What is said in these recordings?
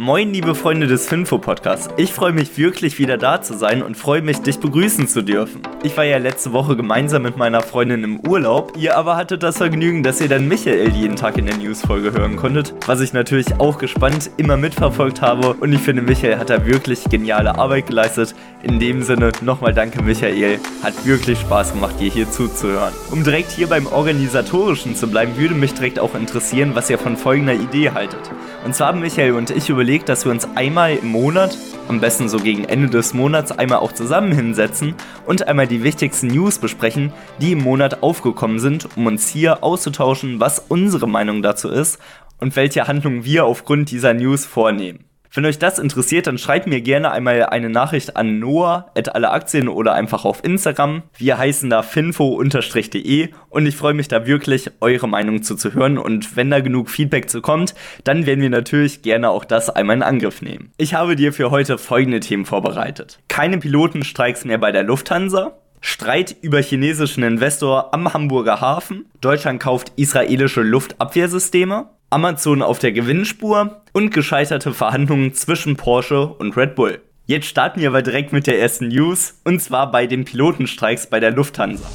Moin, liebe Freunde des Finfo-Podcasts. Ich freue mich wirklich wieder da zu sein und freue mich, dich begrüßen zu dürfen. Ich war ja letzte Woche gemeinsam mit meiner Freundin im Urlaub. Ihr aber hattet das Vergnügen, dass ihr dann Michael jeden Tag in der News-Folge hören konntet, was ich natürlich auch gespannt immer mitverfolgt habe. Und ich finde, Michael hat da wirklich geniale Arbeit geleistet. In dem Sinne nochmal danke, Michael. Hat wirklich Spaß gemacht, dir hier zuzuhören. Um direkt hier beim Organisatorischen zu bleiben, würde mich direkt auch interessieren, was ihr von folgender Idee haltet. Und zwar haben Michael und ich überlegt, dass wir uns einmal im Monat, am besten so gegen Ende des Monats, einmal auch zusammen hinsetzen und einmal die wichtigsten News besprechen, die im Monat aufgekommen sind, um uns hier auszutauschen, was unsere Meinung dazu ist und welche Handlungen wir aufgrund dieser News vornehmen. Wenn euch das interessiert, dann schreibt mir gerne einmal eine Nachricht an noah at alle Aktien oder einfach auf Instagram. Wir heißen da finfo-de und ich freue mich da wirklich, eure Meinung zuzuhören und wenn da genug Feedback zu kommt, dann werden wir natürlich gerne auch das einmal in Angriff nehmen. Ich habe dir für heute folgende Themen vorbereitet. Keine Pilotenstreiks mehr bei der Lufthansa. Streit über chinesischen Investor am Hamburger Hafen. Deutschland kauft israelische Luftabwehrsysteme. Amazon auf der Gewinnspur und gescheiterte Verhandlungen zwischen Porsche und Red Bull. Jetzt starten wir aber direkt mit der ersten News und zwar bei den Pilotenstreiks bei der Lufthansa.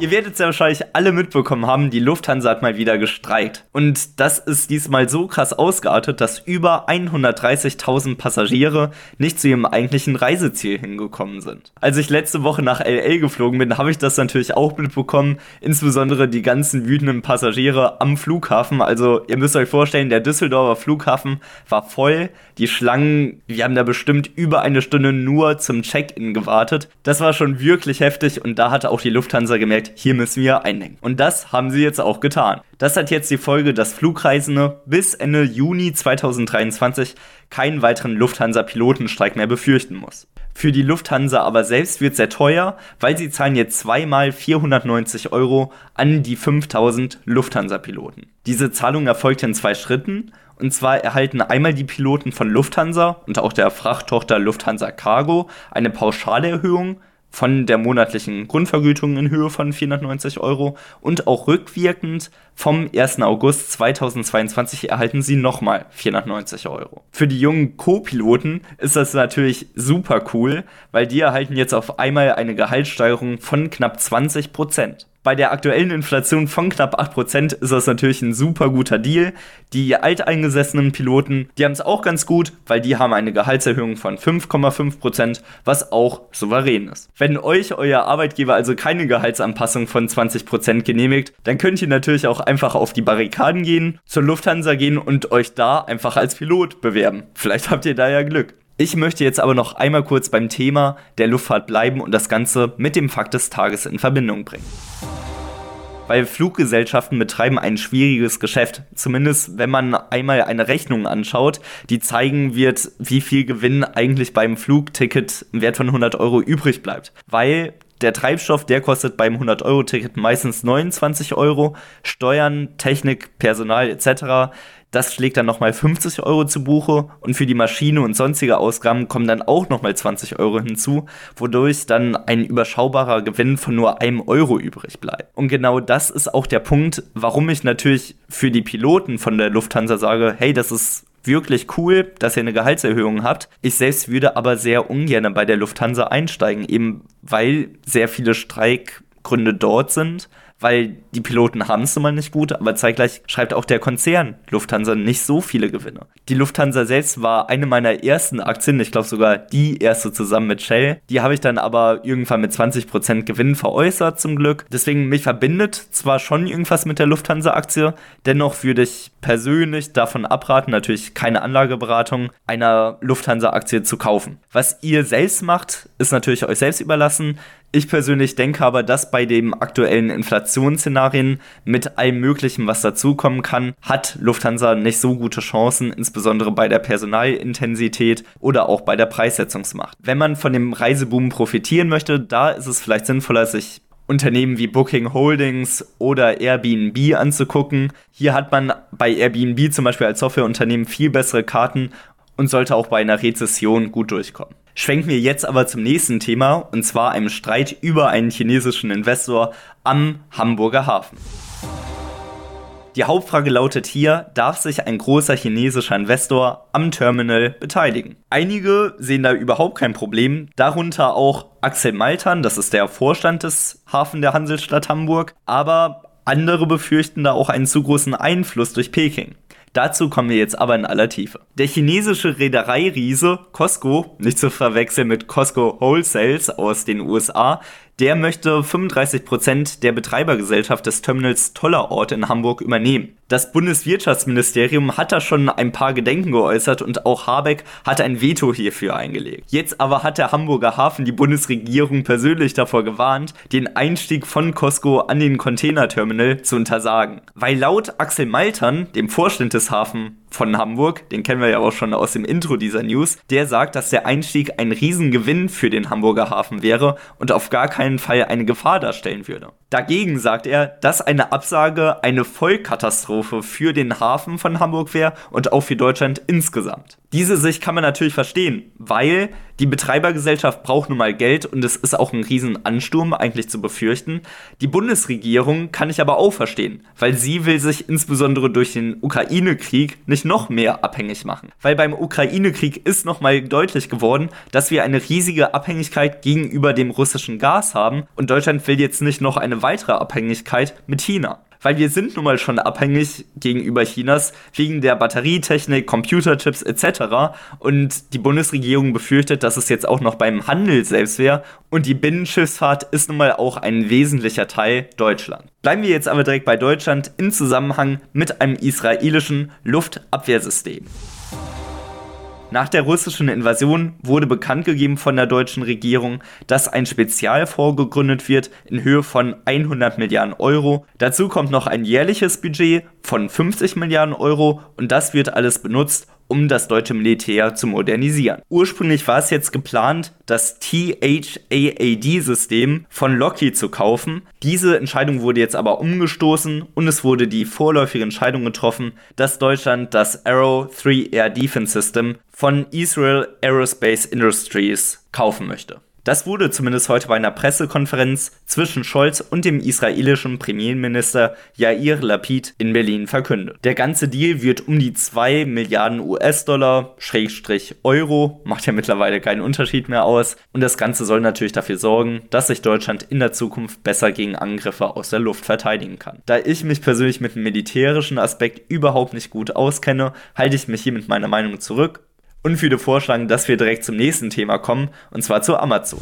Ihr werdet es ja wahrscheinlich alle mitbekommen haben, die Lufthansa hat mal wieder gestreikt. Und das ist diesmal so krass ausgeartet, dass über 130.000 Passagiere nicht zu ihrem eigentlichen Reiseziel hingekommen sind. Als ich letzte Woche nach LA geflogen bin, habe ich das natürlich auch mitbekommen, insbesondere die ganzen wütenden Passagiere am Flughafen. Also ihr müsst euch vorstellen, der Düsseldorfer Flughafen war voll. Die Schlangen, wir haben da bestimmt über eine Stunde nur zum Check-in gewartet. Das war schon wirklich heftig und da hatte auch die Lufthansa gemerkt, hier müssen wir einlenken. Und das haben sie jetzt auch getan. Das hat jetzt die Folge, dass Flugreisende bis Ende Juni 2023 keinen weiteren Lufthansa-Pilotenstreik mehr befürchten muss. Für die Lufthansa aber selbst wird sehr teuer, weil sie zahlen jetzt zweimal 490 Euro an die 5000 Lufthansa-Piloten. Diese Zahlung erfolgt in zwei Schritten. Und zwar erhalten einmal die Piloten von Lufthansa und auch der Frachttochter Lufthansa Cargo eine Pauschalerhöhung von der monatlichen Grundvergütung in Höhe von 490 Euro und auch rückwirkend vom 1. August 2022 erhalten sie nochmal 490 Euro. Für die jungen Co-Piloten ist das natürlich super cool, weil die erhalten jetzt auf einmal eine Gehaltssteigerung von knapp 20 Prozent bei der aktuellen Inflation von knapp 8% ist das natürlich ein super guter Deal. Die alteingesessenen Piloten, die haben es auch ganz gut, weil die haben eine Gehaltserhöhung von 5,5%, was auch souverän ist. Wenn euch euer Arbeitgeber also keine Gehaltsanpassung von 20% genehmigt, dann könnt ihr natürlich auch einfach auf die Barrikaden gehen, zur Lufthansa gehen und euch da einfach als Pilot bewerben. Vielleicht habt ihr da ja Glück. Ich möchte jetzt aber noch einmal kurz beim Thema der Luftfahrt bleiben und das Ganze mit dem Fakt des Tages in Verbindung bringen weil Fluggesellschaften betreiben ein schwieriges Geschäft. Zumindest wenn man einmal eine Rechnung anschaut, die zeigen wird, wie viel Gewinn eigentlich beim Flugticket im Wert von 100 Euro übrig bleibt. Weil der Treibstoff, der kostet beim 100-Euro-Ticket meistens 29 Euro. Steuern, Technik, Personal etc. Das schlägt dann nochmal 50 Euro zu Buche und für die Maschine und sonstige Ausgaben kommen dann auch nochmal 20 Euro hinzu, wodurch dann ein überschaubarer Gewinn von nur einem Euro übrig bleibt. Und genau das ist auch der Punkt, warum ich natürlich für die Piloten von der Lufthansa sage, hey, das ist wirklich cool, dass ihr eine Gehaltserhöhung habt. Ich selbst würde aber sehr ungern bei der Lufthansa einsteigen, eben weil sehr viele Streikgründe dort sind weil die Piloten haben es immer nicht gut, aber zeitgleich schreibt auch der Konzern Lufthansa nicht so viele Gewinne. Die Lufthansa selbst war eine meiner ersten Aktien, ich glaube sogar die erste zusammen mit Shell. Die habe ich dann aber irgendwann mit 20% Gewinn veräußert zum Glück. Deswegen mich verbindet zwar schon irgendwas mit der Lufthansa-Aktie, dennoch würde ich persönlich davon abraten, natürlich keine Anlageberatung, einer Lufthansa-Aktie zu kaufen. Was ihr selbst macht, ist natürlich euch selbst überlassen. Ich persönlich denke aber, dass bei den aktuellen Inflationsszenarien mit allem Möglichen, was dazukommen kann, hat Lufthansa nicht so gute Chancen, insbesondere bei der Personalintensität oder auch bei der Preissetzungsmacht. Wenn man von dem Reiseboom profitieren möchte, da ist es vielleicht sinnvoller, sich Unternehmen wie Booking Holdings oder Airbnb anzugucken. Hier hat man bei Airbnb zum Beispiel als Softwareunternehmen viel bessere Karten und sollte auch bei einer Rezession gut durchkommen. Schwenken wir jetzt aber zum nächsten Thema, und zwar einem Streit über einen chinesischen Investor am Hamburger Hafen. Die Hauptfrage lautet hier, darf sich ein großer chinesischer Investor am Terminal beteiligen? Einige sehen da überhaupt kein Problem, darunter auch Axel Maltan, das ist der Vorstand des Hafen der Hansestadt Hamburg, aber andere befürchten da auch einen zu großen Einfluss durch Peking. Dazu kommen wir jetzt aber in aller Tiefe. Der chinesische Reedereiriese Costco, nicht zu verwechseln mit Costco Wholesales aus den USA, der möchte 35% der Betreibergesellschaft des Terminals Tollerort in Hamburg übernehmen. Das Bundeswirtschaftsministerium hat da schon ein paar Gedenken geäußert und auch Habeck hat ein Veto hierfür eingelegt. Jetzt aber hat der Hamburger Hafen die Bundesregierung persönlich davor gewarnt, den Einstieg von Costco an den Containerterminal zu untersagen. Weil laut Axel Maltern, dem Vorstand des Hafen von Hamburg, den kennen wir ja auch schon aus dem Intro dieser News, der sagt, dass der Einstieg ein Riesengewinn für den Hamburger Hafen wäre und auf gar keinen Fall eine Gefahr darstellen würde. Dagegen sagt er, dass eine Absage eine Vollkatastrophe für den Hafen von Hamburg wäre und auch für Deutschland insgesamt. Diese Sicht kann man natürlich verstehen, weil die Betreibergesellschaft braucht nun mal Geld und es ist auch ein Riesenansturm eigentlich zu befürchten. Die Bundesregierung kann ich aber auch verstehen, weil sie will sich insbesondere durch den Ukraine-Krieg nicht noch mehr abhängig machen. Weil beim Ukraine-Krieg ist nochmal deutlich geworden, dass wir eine riesige Abhängigkeit gegenüber dem russischen Gas haben und Deutschland will jetzt nicht noch eine weitere Abhängigkeit mit China weil wir sind nun mal schon abhängig gegenüber Chinas wegen der Batterietechnik, Computerchips etc. Und die Bundesregierung befürchtet, dass es jetzt auch noch beim Handel selbst wäre. Und die Binnenschiffsfahrt ist nun mal auch ein wesentlicher Teil Deutschland. Bleiben wir jetzt aber direkt bei Deutschland im Zusammenhang mit einem israelischen Luftabwehrsystem. Nach der russischen Invasion wurde bekannt gegeben von der deutschen Regierung, dass ein Spezialfonds gegründet wird in Höhe von 100 Milliarden Euro. Dazu kommt noch ein jährliches Budget von 50 Milliarden Euro und das wird alles benutzt, um das deutsche Militär zu modernisieren. Ursprünglich war es jetzt geplant, das THAAD-System von Lockheed zu kaufen. Diese Entscheidung wurde jetzt aber umgestoßen und es wurde die vorläufige Entscheidung getroffen, dass Deutschland das Arrow 3 Air Defense System von Israel Aerospace Industries kaufen möchte. Das wurde zumindest heute bei einer Pressekonferenz zwischen Scholz und dem israelischen Premierminister Yair Lapid in Berlin verkündet. Der ganze Deal wird um die 2 Milliarden US-Dollar, Schrägstrich Euro, macht ja mittlerweile keinen Unterschied mehr aus. Und das Ganze soll natürlich dafür sorgen, dass sich Deutschland in der Zukunft besser gegen Angriffe aus der Luft verteidigen kann. Da ich mich persönlich mit dem militärischen Aspekt überhaupt nicht gut auskenne, halte ich mich hier mit meiner Meinung zurück und würde vorschlagen, dass wir direkt zum nächsten Thema kommen, und zwar zu Amazon.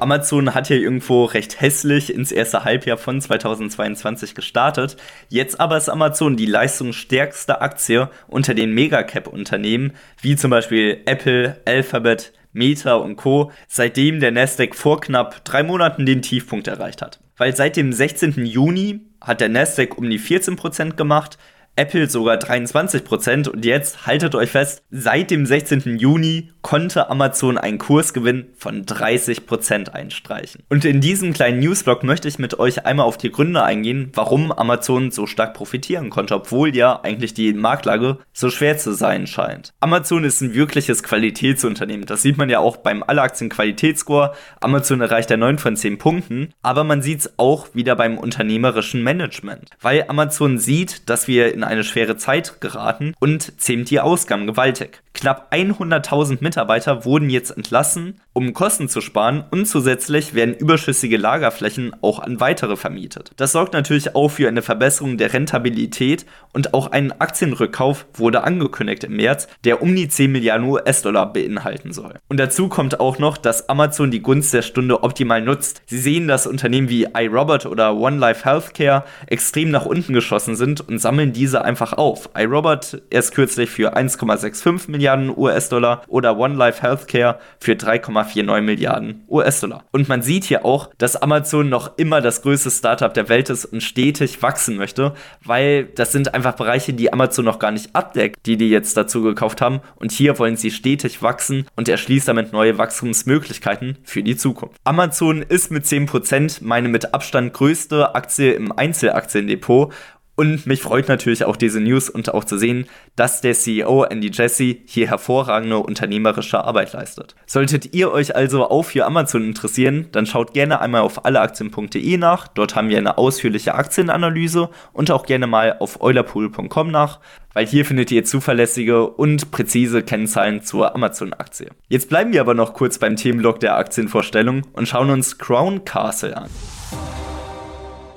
Amazon hat ja irgendwo recht hässlich ins erste Halbjahr von 2022 gestartet. Jetzt aber ist Amazon die leistungsstärkste Aktie unter den Megacap-Unternehmen, wie zum Beispiel Apple, Alphabet, Meta und Co., seitdem der Nasdaq vor knapp drei Monaten den Tiefpunkt erreicht hat. Weil seit dem 16. Juni hat der Nasdaq um die 14% gemacht, Apple sogar 23% und jetzt haltet euch fest, seit dem 16. Juni konnte Amazon einen Kursgewinn von 30% einstreichen. Und in diesem kleinen Newsblog möchte ich mit euch einmal auf die Gründe eingehen, warum Amazon so stark profitieren konnte, obwohl ja eigentlich die Marktlage so schwer zu sein scheint. Amazon ist ein wirkliches Qualitätsunternehmen. Das sieht man ja auch beim Alleraktien Qualitätsscore. Amazon erreicht ja 9 von 10 Punkten, aber man sieht es auch wieder beim unternehmerischen Management, weil Amazon sieht, dass wir in eine schwere Zeit geraten und zähmt die Ausgaben gewaltig. Knapp 100.000 Mitarbeiter wurden jetzt entlassen, um Kosten zu sparen und zusätzlich werden überschüssige Lagerflächen auch an weitere vermietet. Das sorgt natürlich auch für eine Verbesserung der Rentabilität und auch ein Aktienrückkauf wurde angekündigt im März, der um die 10 Milliarden US-Dollar beinhalten soll. Und dazu kommt auch noch, dass Amazon die Gunst der Stunde optimal nutzt. Sie sehen, dass Unternehmen wie iRobot oder One Life Healthcare extrem nach unten geschossen sind und sammeln diese einfach auf. iRobot erst kürzlich für 1,65 Milliarden Milliarden US-Dollar oder One Life Healthcare für 3,49 Milliarden US-Dollar. Und man sieht hier auch, dass Amazon noch immer das größte Startup der Welt ist und stetig wachsen möchte, weil das sind einfach Bereiche, die Amazon noch gar nicht abdeckt, die die jetzt dazu gekauft haben. Und hier wollen sie stetig wachsen und erschließt damit neue Wachstumsmöglichkeiten für die Zukunft. Amazon ist mit 10% meine mit Abstand größte Aktie im Einzelaktiendepot Und mich freut natürlich auch diese News und auch zu sehen, dass der CEO Andy Jesse hier hervorragende unternehmerische Arbeit leistet. Solltet ihr euch also auch für Amazon interessieren, dann schaut gerne einmal auf alleaktien.de nach. Dort haben wir eine ausführliche Aktienanalyse und auch gerne mal auf eulerpool.com nach, weil hier findet ihr zuverlässige und präzise Kennzahlen zur Amazon-Aktie. Jetzt bleiben wir aber noch kurz beim Themenblock der Aktienvorstellung und schauen uns Crown Castle an.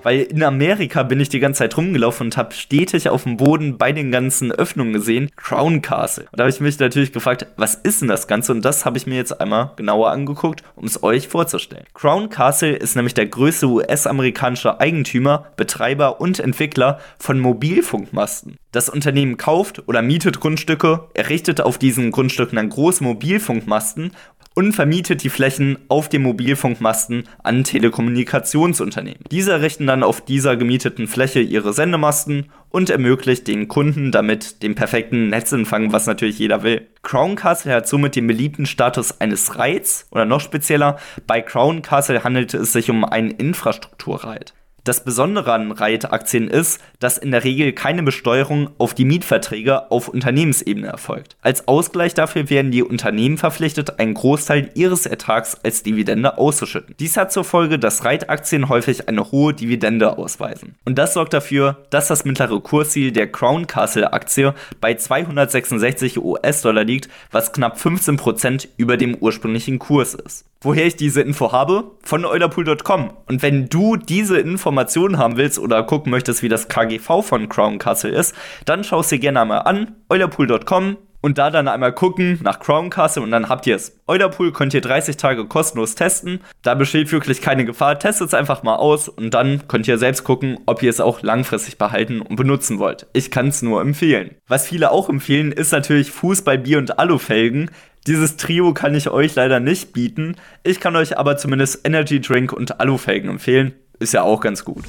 Weil in Amerika bin ich die ganze Zeit rumgelaufen und habe stetig auf dem Boden bei den ganzen Öffnungen gesehen, Crown Castle. Und da habe ich mich natürlich gefragt, was ist denn das Ganze? Und das habe ich mir jetzt einmal genauer angeguckt, um es euch vorzustellen. Crown Castle ist nämlich der größte US-amerikanische Eigentümer, Betreiber und Entwickler von Mobilfunkmasten. Das Unternehmen kauft oder mietet Grundstücke, errichtet auf diesen Grundstücken dann große Mobilfunkmasten und vermietet die Flächen auf den Mobilfunkmasten an Telekommunikationsunternehmen. Diese errichten dann auf dieser gemieteten Fläche ihre Sendemasten und ermöglicht den Kunden damit den perfekten Netzempfang, was natürlich jeder will. Crown Castle hat somit den beliebten Status eines Reits oder noch spezieller, bei Crown Castle handelt es sich um einen Infrastrukturreit. Das Besondere an Riot-Aktien ist, dass in der Regel keine Besteuerung auf die Mietverträge auf Unternehmensebene erfolgt. Als Ausgleich dafür werden die Unternehmen verpflichtet, einen Großteil ihres Ertrags als Dividende auszuschütten. Dies hat zur Folge, dass Riot-Aktien häufig eine hohe Dividende ausweisen. Und das sorgt dafür, dass das mittlere Kursziel der Crown Castle Aktie bei 266 US-Dollar liegt, was knapp 15% über dem ursprünglichen Kurs ist. Woher ich diese Info habe? Von eulerpool.com. Und wenn du diese Informationen haben willst oder gucken möchtest, wie das KGV von Crown Castle ist, dann schau es dir gerne einmal an. eulerpool.com und da dann einmal gucken nach Crown Castle und dann habt ihr es. Eulerpool könnt ihr 30 Tage kostenlos testen. Da besteht wirklich keine Gefahr. Testet es einfach mal aus und dann könnt ihr selbst gucken, ob ihr es auch langfristig behalten und benutzen wollt. Ich kann es nur empfehlen. Was viele auch empfehlen, ist natürlich Fußball, Bier und Alufelgen. Dieses Trio kann ich euch leider nicht bieten. Ich kann euch aber zumindest Energy Drink und Alufelgen empfehlen. Ist ja auch ganz gut.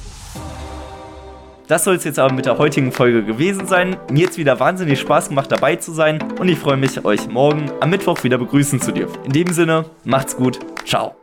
Das soll es jetzt aber mit der heutigen Folge gewesen sein. Mir jetzt wieder wahnsinnig Spaß gemacht dabei zu sein und ich freue mich, euch morgen am Mittwoch wieder begrüßen zu dürfen. In dem Sinne, macht's gut, ciao.